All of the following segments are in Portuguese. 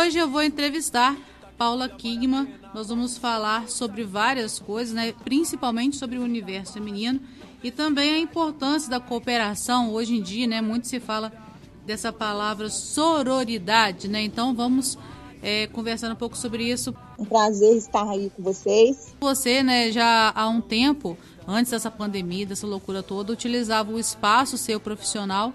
hoje eu vou entrevistar Paula Kigman. Nós vamos falar sobre várias coisas, né? principalmente sobre o universo feminino e também a importância da cooperação. Hoje em dia, né, muito se fala dessa palavra sororidade, né? Então vamos é, conversando um pouco sobre isso. Um prazer estar aí com vocês. Você, né, já há um tempo, antes dessa pandemia, dessa loucura toda, utilizava o espaço seu profissional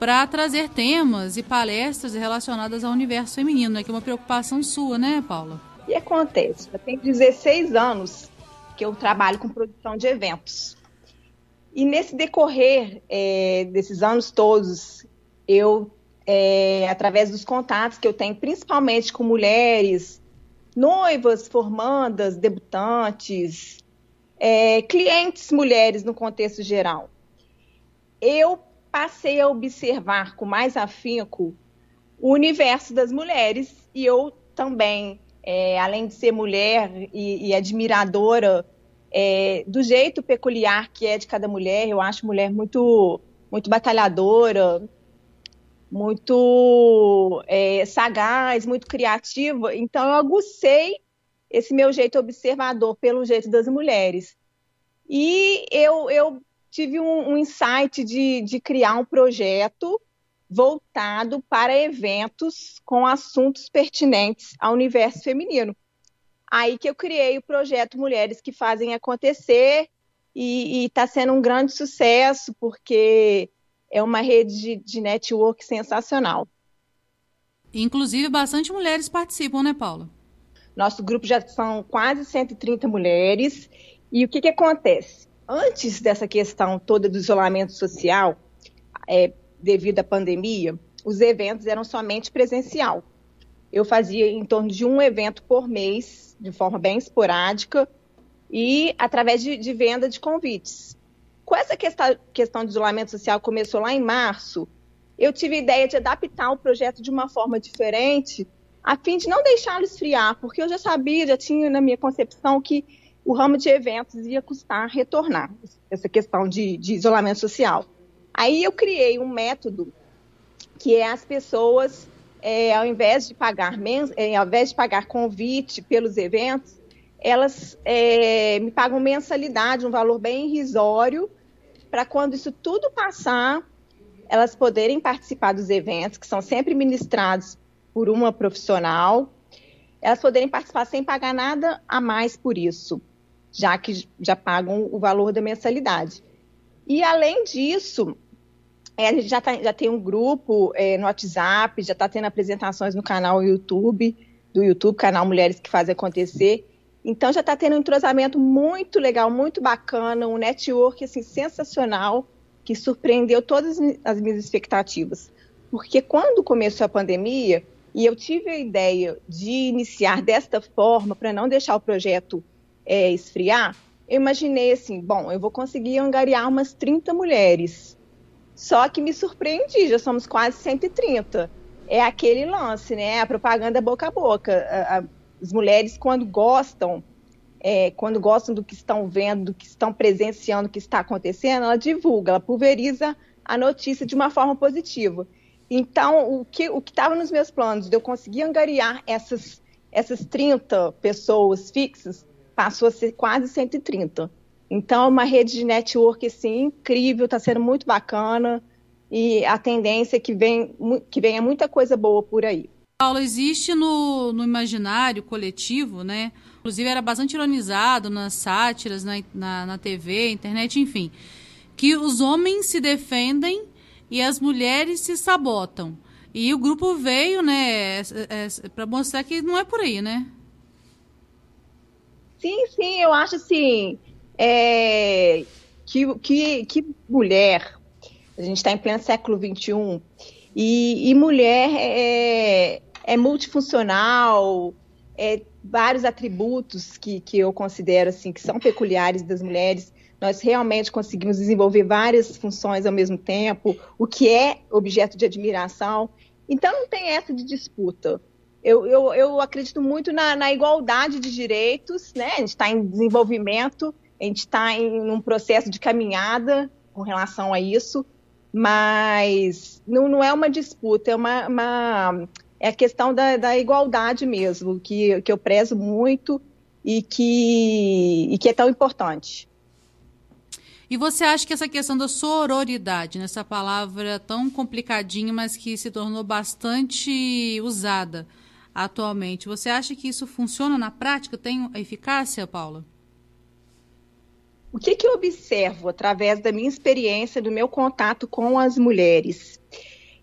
para trazer temas e palestras relacionadas ao universo feminino, né? Que é uma preocupação sua, né, Paula? Que acontece? Eu tenho 16 anos que eu trabalho com produção de eventos. E nesse decorrer é, desses anos todos, eu é, através dos contatos que eu tenho, principalmente com mulheres, noivas, formandas, debutantes, é, clientes mulheres no contexto geral. Eu passei a observar com mais afinco o universo das mulheres e eu também, é, além de ser mulher e, e admiradora é, do jeito peculiar que é de cada mulher, eu acho mulher muito, muito batalhadora, muito é, sagaz, muito criativa. Então, eu agucei esse meu jeito observador pelo jeito das mulheres. E eu, eu tive um, um insight de, de criar um projeto voltado para eventos com assuntos pertinentes ao universo feminino. Aí que eu criei o projeto Mulheres que Fazem Acontecer e está sendo um grande sucesso, porque é uma rede de, de network sensacional. Inclusive, bastante mulheres participam, né, Paula? Nosso grupo já são quase 130 mulheres. E o que, que acontece? Antes dessa questão toda do isolamento social, é, devido à pandemia, os eventos eram somente presencial. Eu fazia em torno de um evento por mês, de forma bem esporádica, e através de, de venda de convites. Com essa questão, questão de isolamento social começou lá em março, eu tive a ideia de adaptar o projeto de uma forma diferente, a fim de não deixá-lo esfriar, porque eu já sabia, já tinha na minha concepção que o ramo de eventos ia custar retornar, essa questão de, de isolamento social. Aí eu criei um método que é as pessoas, é, ao invés de pagar é, ao invés de pagar convite pelos eventos, elas é, me pagam mensalidade, um valor bem irrisório, para quando isso tudo passar, elas poderem participar dos eventos, que são sempre ministrados por uma profissional, elas poderem participar sem pagar nada a mais por isso, já que já pagam o valor da mensalidade. E, além disso, é, a gente já, tá, já, tem um grupo é, no WhatsApp, já está tendo apresentações no canal YouTube, do YouTube, canal Mulheres que Fazem Acontecer, então já está tendo um entrosamento muito legal, muito bacana, um network assim, sensacional, que surpreendeu todas as minhas expectativas. Porque quando começou a pandemia, e eu tive a ideia de iniciar desta forma, para não deixar o projeto é, esfriar, eu imaginei assim, bom, eu vou conseguir angariar umas 30 mulheres. Só que me surpreendi, já somos quase 130. É aquele lance, né? A propaganda boca a boca. A, a, as mulheres, quando gostam, é, quando gostam do que estão vendo, do que estão presenciando, do que está acontecendo, ela divulga, ela pulveriza a notícia de uma forma positiva. Então, o que o estava nos meus planos de eu conseguir angariar essas, essas 30 pessoas fixas, passou a ser quase 130. Então, é uma rede de network assim, incrível, está sendo muito bacana e a tendência é que, vem, que venha muita coisa boa por aí. Paulo, existe no, no imaginário coletivo, né? Inclusive era bastante ironizado nas sátiras, na, na, na TV, internet, enfim, que os homens se defendem e as mulheres se sabotam. E o grupo veio, né, é, é, para mostrar que não é por aí, né? Sim, sim, eu acho assim é, que, que, que mulher, a gente está em pleno século XXI, e, e mulher é, é multifuncional, é vários atributos que, que eu considero assim que são peculiares das mulheres. Nós realmente conseguimos desenvolver várias funções ao mesmo tempo, o que é objeto de admiração. Então não tem essa de disputa. Eu, eu, eu acredito muito na, na, igualdade de direitos, né? A gente está em desenvolvimento, a gente está em um processo de caminhada com relação a isso, mas não, não é uma disputa, é uma, uma é a questão da, da igualdade mesmo, que, que eu prezo muito e que, e que é tão importante. E você acha que essa questão da sororidade, nessa palavra tão complicadinha, mas que se tornou bastante usada atualmente, você acha que isso funciona na prática? Tem eficácia, Paula? O que, que eu observo através da minha experiência, do meu contato com as mulheres?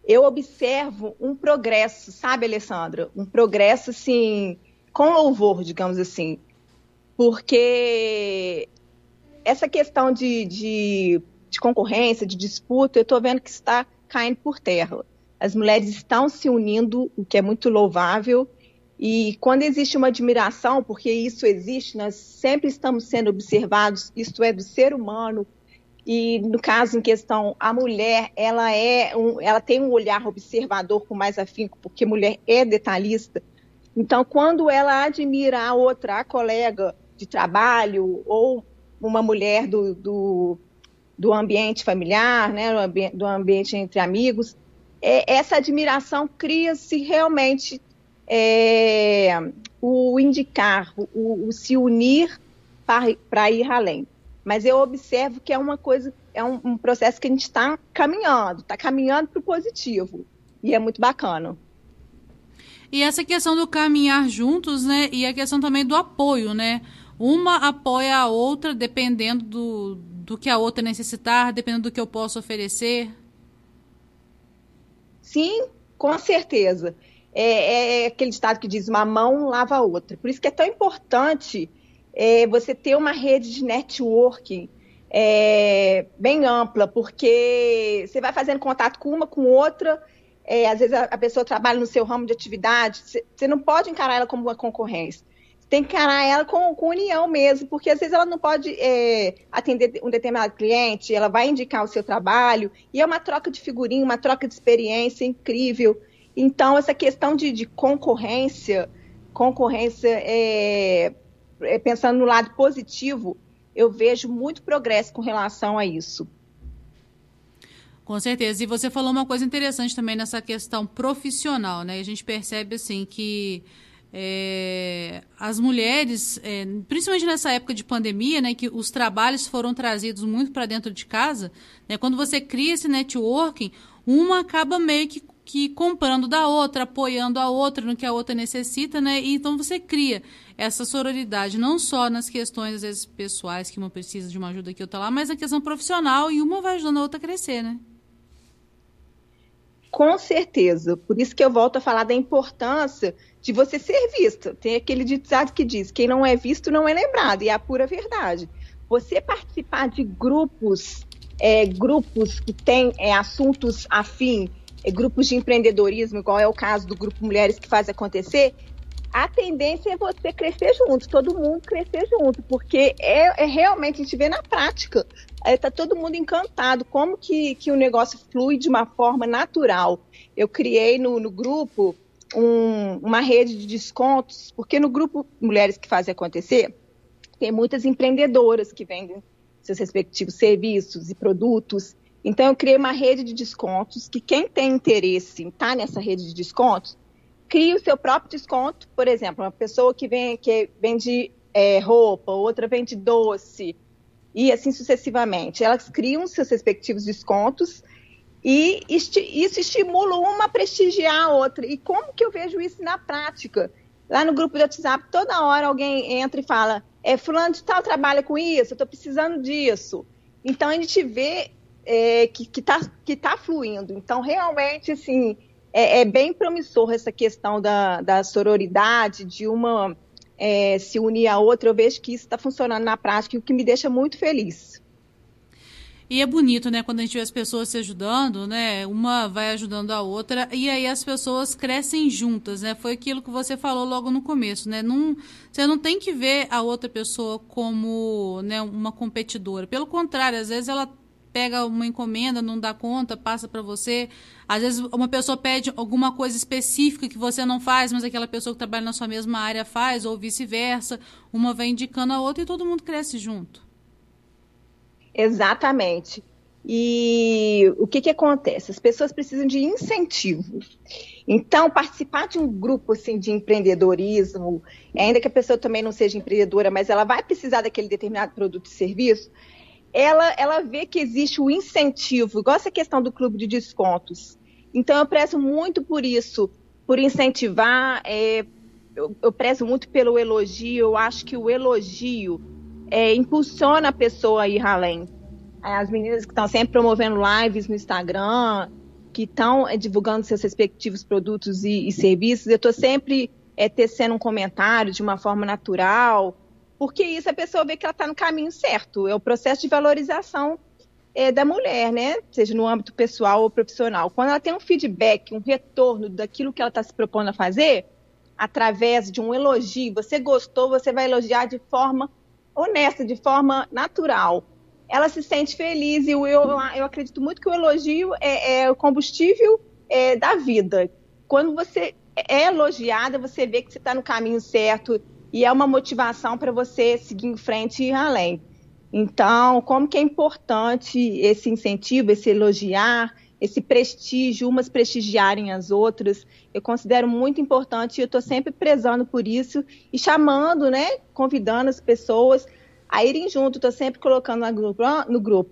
Eu observo um progresso, sabe, Alessandra? Um progresso, assim, com louvor, digamos assim. Porque essa questão de, de, de concorrência, de disputa, eu estou vendo que está caindo por terra. As mulheres estão se unindo, o que é muito louvável, e quando existe uma admiração, porque isso existe, nós sempre estamos sendo observados, isto é do ser humano. E no caso em questão, a mulher, ela é, um, ela tem um olhar observador com mais afinco, porque mulher é detalhista. Então, quando ela admira a outra, a colega de trabalho ou uma mulher do, do, do ambiente familiar, né, do, ambi do ambiente entre amigos, é, essa admiração cria-se realmente é, o indicar, o, o se unir para ir além. Mas eu observo que é uma coisa, é um, um processo que a gente está caminhando, está caminhando para o positivo. E é muito bacana. E essa questão do caminhar juntos, né? E a questão também do apoio, né? Uma apoia a outra dependendo do, do que a outra necessitar, dependendo do que eu posso oferecer. Sim, com certeza é, é aquele estado que diz uma mão lava a outra. Por isso que é tão importante é, você ter uma rede de networking é, bem ampla, porque você vai fazendo contato com uma, com outra. É, às vezes a, a, pessoa trabalha no seu ramo de atividade, você não pode encarar ela como uma concorrência. Tem que encarar ela com, com união mesmo, porque às vezes ela não pode é, atender um determinado cliente, ela vai indicar o seu trabalho, e é uma troca de figurinha, uma troca de experiência incrível. Então, essa questão de, de concorrência, concorrência é, é, pensando no lado positivo, eu vejo muito progresso com relação a isso. Com certeza. E você falou uma coisa interessante também nessa questão profissional, né? A gente percebe assim que é, as mulheres, é, principalmente nessa época de pandemia, né, que os trabalhos foram trazidos muito para dentro de casa, né, quando você cria esse networking, uma acaba meio que que comprando da outra, apoiando a outra no que a outra necessita, né? E então você cria essa sororidade, não só nas questões, às vezes, pessoais, que uma precisa de uma ajuda que outra lá, mas na questão profissional, e uma vai ajudando a outra a crescer, né? Com certeza. Por isso que eu volto a falar da importância de você ser vista. Tem aquele ditado que diz: quem não é visto não é lembrado, e é a pura verdade. Você participar de grupos, é, grupos que têm é, assuntos afins, é, grupos de empreendedorismo, igual é o caso do Grupo Mulheres que faz acontecer, a tendência é você crescer junto, todo mundo crescer junto, porque é, é realmente, a gente vê na prática, está é, todo mundo encantado, como que, que o negócio flui de uma forma natural. Eu criei no, no grupo um, uma rede de descontos, porque no grupo Mulheres que Fazem Acontecer, tem muitas empreendedoras que vendem seus respectivos serviços e produtos, então, eu criei uma rede de descontos que quem tem interesse em estar nessa rede de descontos, cria o seu próprio desconto. Por exemplo, uma pessoa que, vem, que vende é, roupa, outra vende doce, e assim sucessivamente. Elas criam seus respectivos descontos e isso estimula uma a prestigiar a outra. E como que eu vejo isso na prática? Lá no grupo do WhatsApp, toda hora alguém entra e fala: é, fulano de tal trabalha com isso, eu estou precisando disso. Então a gente vê é, que está que tá fluindo. Então, realmente, assim, é, é, bem promissor essa questão da, da sororidade, de uma é, se unir à outra. Eu vejo que isso está funcionando na prática, o que me deixa muito feliz. E é bonito, né, quando a gente vê as pessoas se ajudando, né? Uma vai ajudando a outra e aí as pessoas crescem juntas, né? Foi aquilo que você falou logo no começo, né? Não, você não tem que ver a outra pessoa como né, uma competidora. Pelo contrário, às vezes ela pega uma encomenda, não dá conta, passa para você. Às vezes uma pessoa pede alguma coisa específica que você não faz, mas aquela pessoa que trabalha na sua mesma área faz, ou vice-versa. Uma vai indicando a outra e todo mundo cresce junto. Exatamente. E o que, que acontece? As pessoas precisam de incentivo. Então, participar de um grupo assim, de empreendedorismo, ainda que a pessoa também não seja empreendedora, mas ela vai precisar daquele determinado produto e serviço, ela, ela vê que existe o incentivo, igual essa questão do clube de descontos. Então, eu prezo muito por isso, por incentivar, é, eu, eu prezo muito pelo elogio, eu acho que o elogio é, impulsiona a pessoa a ir além. As meninas que estão sempre promovendo lives no Instagram, que estão é, divulgando seus respectivos produtos e, e serviços, eu estou sempre é, tecendo um comentário de uma forma natural, porque isso a pessoa vê que ela está no caminho certo. É o processo de valorização é, da mulher, né? Seja no âmbito pessoal ou profissional. Quando ela tem um feedback, um retorno daquilo que ela está se propondo a fazer, através de um elogio, você gostou, você vai elogiar de forma honesta, de forma natural. Ela se sente feliz e eu, eu acredito muito que o elogio é, é o combustível é, da vida. Quando você é elogiada, você vê que você está no caminho certo e é uma motivação para você seguir em frente e ir além. Então, como que é importante esse incentivo, esse elogiar, esse prestígio, umas prestigiarem as outras, eu considero muito importante e eu estou sempre prezando por isso e chamando, né, convidando as pessoas a irem junto, estou sempre colocando no grupo.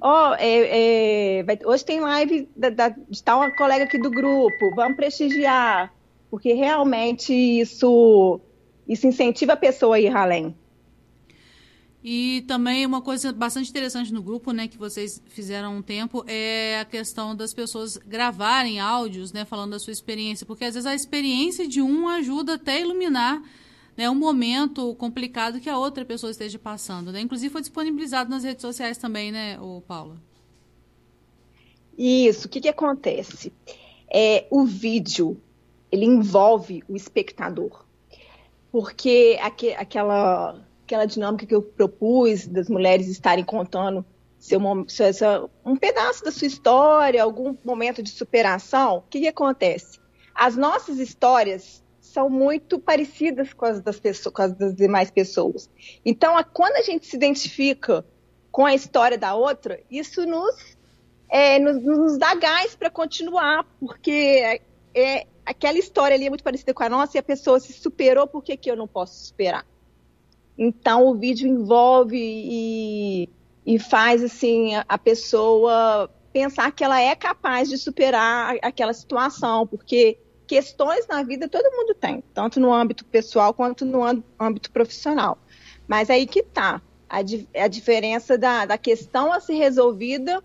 Ó, oh, é, é, hoje tem live da, da, de tal colega aqui do grupo, vamos prestigiar, porque realmente isso, isso incentiva a pessoa a ir além. E também uma coisa bastante interessante no grupo, né, que vocês fizeram um tempo, é a questão das pessoas gravarem áudios, né, falando da sua experiência, porque às vezes a experiência de um ajuda até a iluminar né, um momento complicado que a outra pessoa esteja passando, né? Inclusive foi disponibilizado nas redes sociais também, né, o Paula? Isso. O que que acontece? É o vídeo ele envolve o espectador, porque aqu aquela aquela dinâmica que eu propus das mulheres estarem contando seu, seu, um pedaço da sua história, algum momento de superação, o que, que acontece? As nossas histórias são muito parecidas com as das, pessoas, com as das demais pessoas. Então, a, quando a gente se identifica com a história da outra, isso nos, é, nos, nos dá gás para continuar, porque é, aquela história ali é muito parecida com a nossa e a pessoa se superou, por que, que eu não posso superar? Então o vídeo envolve e, e faz assim a pessoa pensar que ela é capaz de superar aquela situação, porque questões na vida todo mundo tem, tanto no âmbito pessoal quanto no âmbito profissional. Mas aí que está a, a, diferença da, da, questão a ser resolvida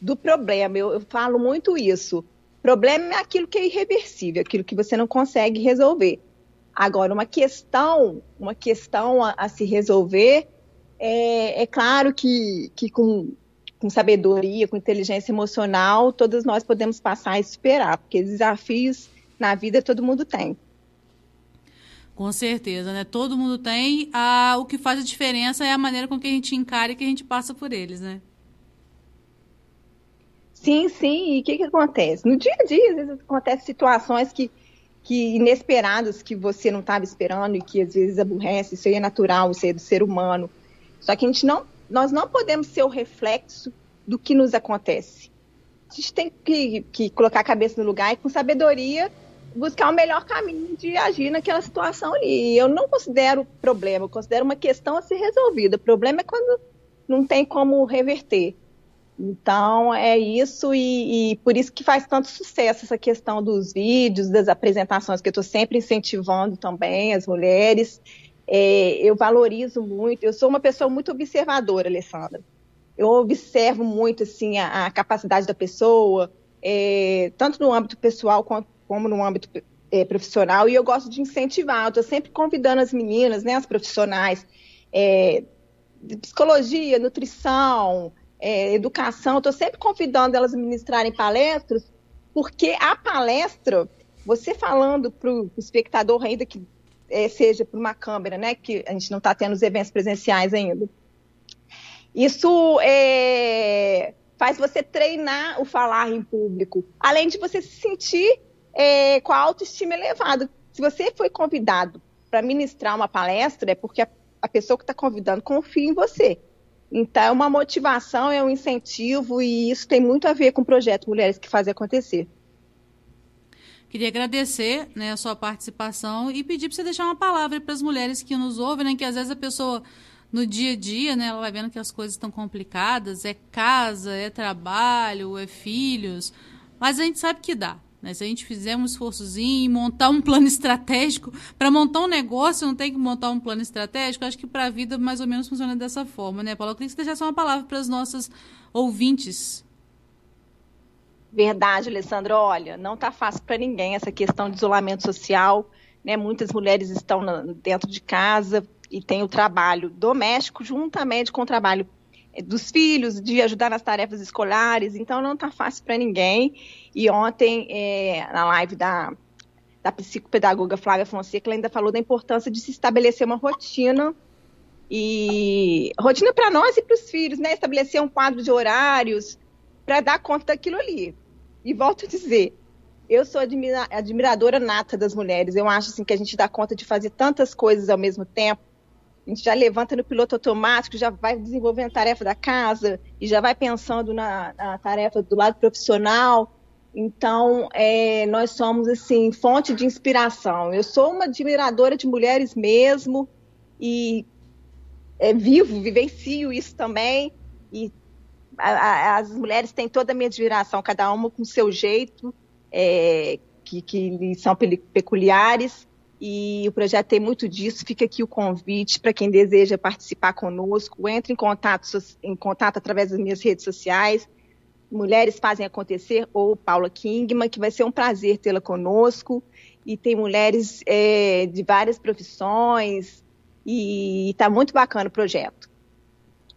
do problema. Eu, eu falo muito isso. Problema é aquilo que é irreversível, aquilo que você não consegue resolver. Agora, uma questão, uma questão a, a se resolver, é, é claro que, que com, com sabedoria, com inteligência emocional, todos nós podemos passar e superar, porque desafios na vida todo mundo tem. Com certeza, né? Todo mundo tem. Ah, o que faz a diferença é a maneira com que a gente encara e que a gente passa por eles, né? Sim, sim. E o que, que acontece? No dia a dia, às vezes acontecem situações que que inesperados que você não estava esperando e que às vezes aborrece, isso aí é natural, isso aí é do ser humano. Só que a gente não, nós não podemos ser o reflexo do que nos acontece. A gente tem que, que colocar a cabeça no lugar e com sabedoria buscar o melhor caminho de agir naquela situação ali. Eu não considero problema, eu considero uma questão a ser resolvida. O problema é quando não tem como reverter. Então é isso e, e, por isso que faz tanto sucesso essa questão dos vídeos, das apresentações que eu estou sempre incentivando também as mulheres. É, eu valorizo muito. Eu sou uma pessoa muito observadora, Alessandra. Eu observo muito assim a, a capacidade da pessoa, é, tanto no âmbito pessoal quanto, como no âmbito é, profissional. E eu gosto de incentivar. Estou sempre convidando as meninas, né, as profissionais, é, de psicologia, nutrição é, educação, estou sempre convidando elas a ministrarem palestras, porque a palestra, você falando para o espectador, ainda que é, seja por uma câmera, né, que a gente não está tendo os eventos presenciais ainda, isso é, faz você treinar o falar em público, além de você se sentir é, com a autoestima elevada. Se você foi convidado para ministrar uma palestra, é porque a, a pessoa que está convidando confia em você. Então, é uma motivação, é um incentivo, e isso tem muito a ver com o projeto Mulheres que Fazem Acontecer. Queria agradecer né, a sua participação e pedir para você deixar uma palavra para as mulheres que nos ouvem, né, que às vezes a pessoa, no dia a dia, né, ela vai vendo que as coisas estão complicadas, é casa, é trabalho, é filhos, mas a gente sabe que dá. Né? Se a gente fizer um esforçozinho e montar um plano estratégico, para montar um negócio não tem que montar um plano estratégico, acho que para a vida mais ou menos funciona dessa forma, né, Paula? Eu queria que você deixasse uma palavra para as nossas ouvintes Verdade, Alessandra. Olha, não está fácil para ninguém essa questão de isolamento social. Né? Muitas mulheres estão dentro de casa e têm o trabalho doméstico juntamente com o trabalho dos filhos, de ajudar nas tarefas escolares. Então, não está fácil para ninguém. E ontem, é, na live da, da psicopedagoga Flávia Fonseca, ela ainda falou da importância de se estabelecer uma rotina e rotina para nós e para os filhos, né? Estabelecer um quadro de horários para dar conta daquilo ali. E volto a dizer, eu sou admira admiradora nata das mulheres. Eu acho assim que a gente dá conta de fazer tantas coisas ao mesmo tempo. A gente já levanta no piloto automático, já vai desenvolvendo a tarefa da casa e já vai pensando na, na tarefa do lado profissional. Então, é, nós somos assim fonte de inspiração. Eu sou uma admiradora de mulheres mesmo e é, vivo, vivencio isso também e as mulheres têm toda a minha admiração, cada uma com seu jeito, é, que, que são peculiares, e o projeto tem muito disso. Fica aqui o convite para quem deseja participar conosco. Entre em contato, em contato através das minhas redes sociais. Mulheres Fazem Acontecer ou Paula Kingman, que vai ser um prazer tê-la conosco. E tem mulheres é, de várias profissões, e está muito bacana o projeto.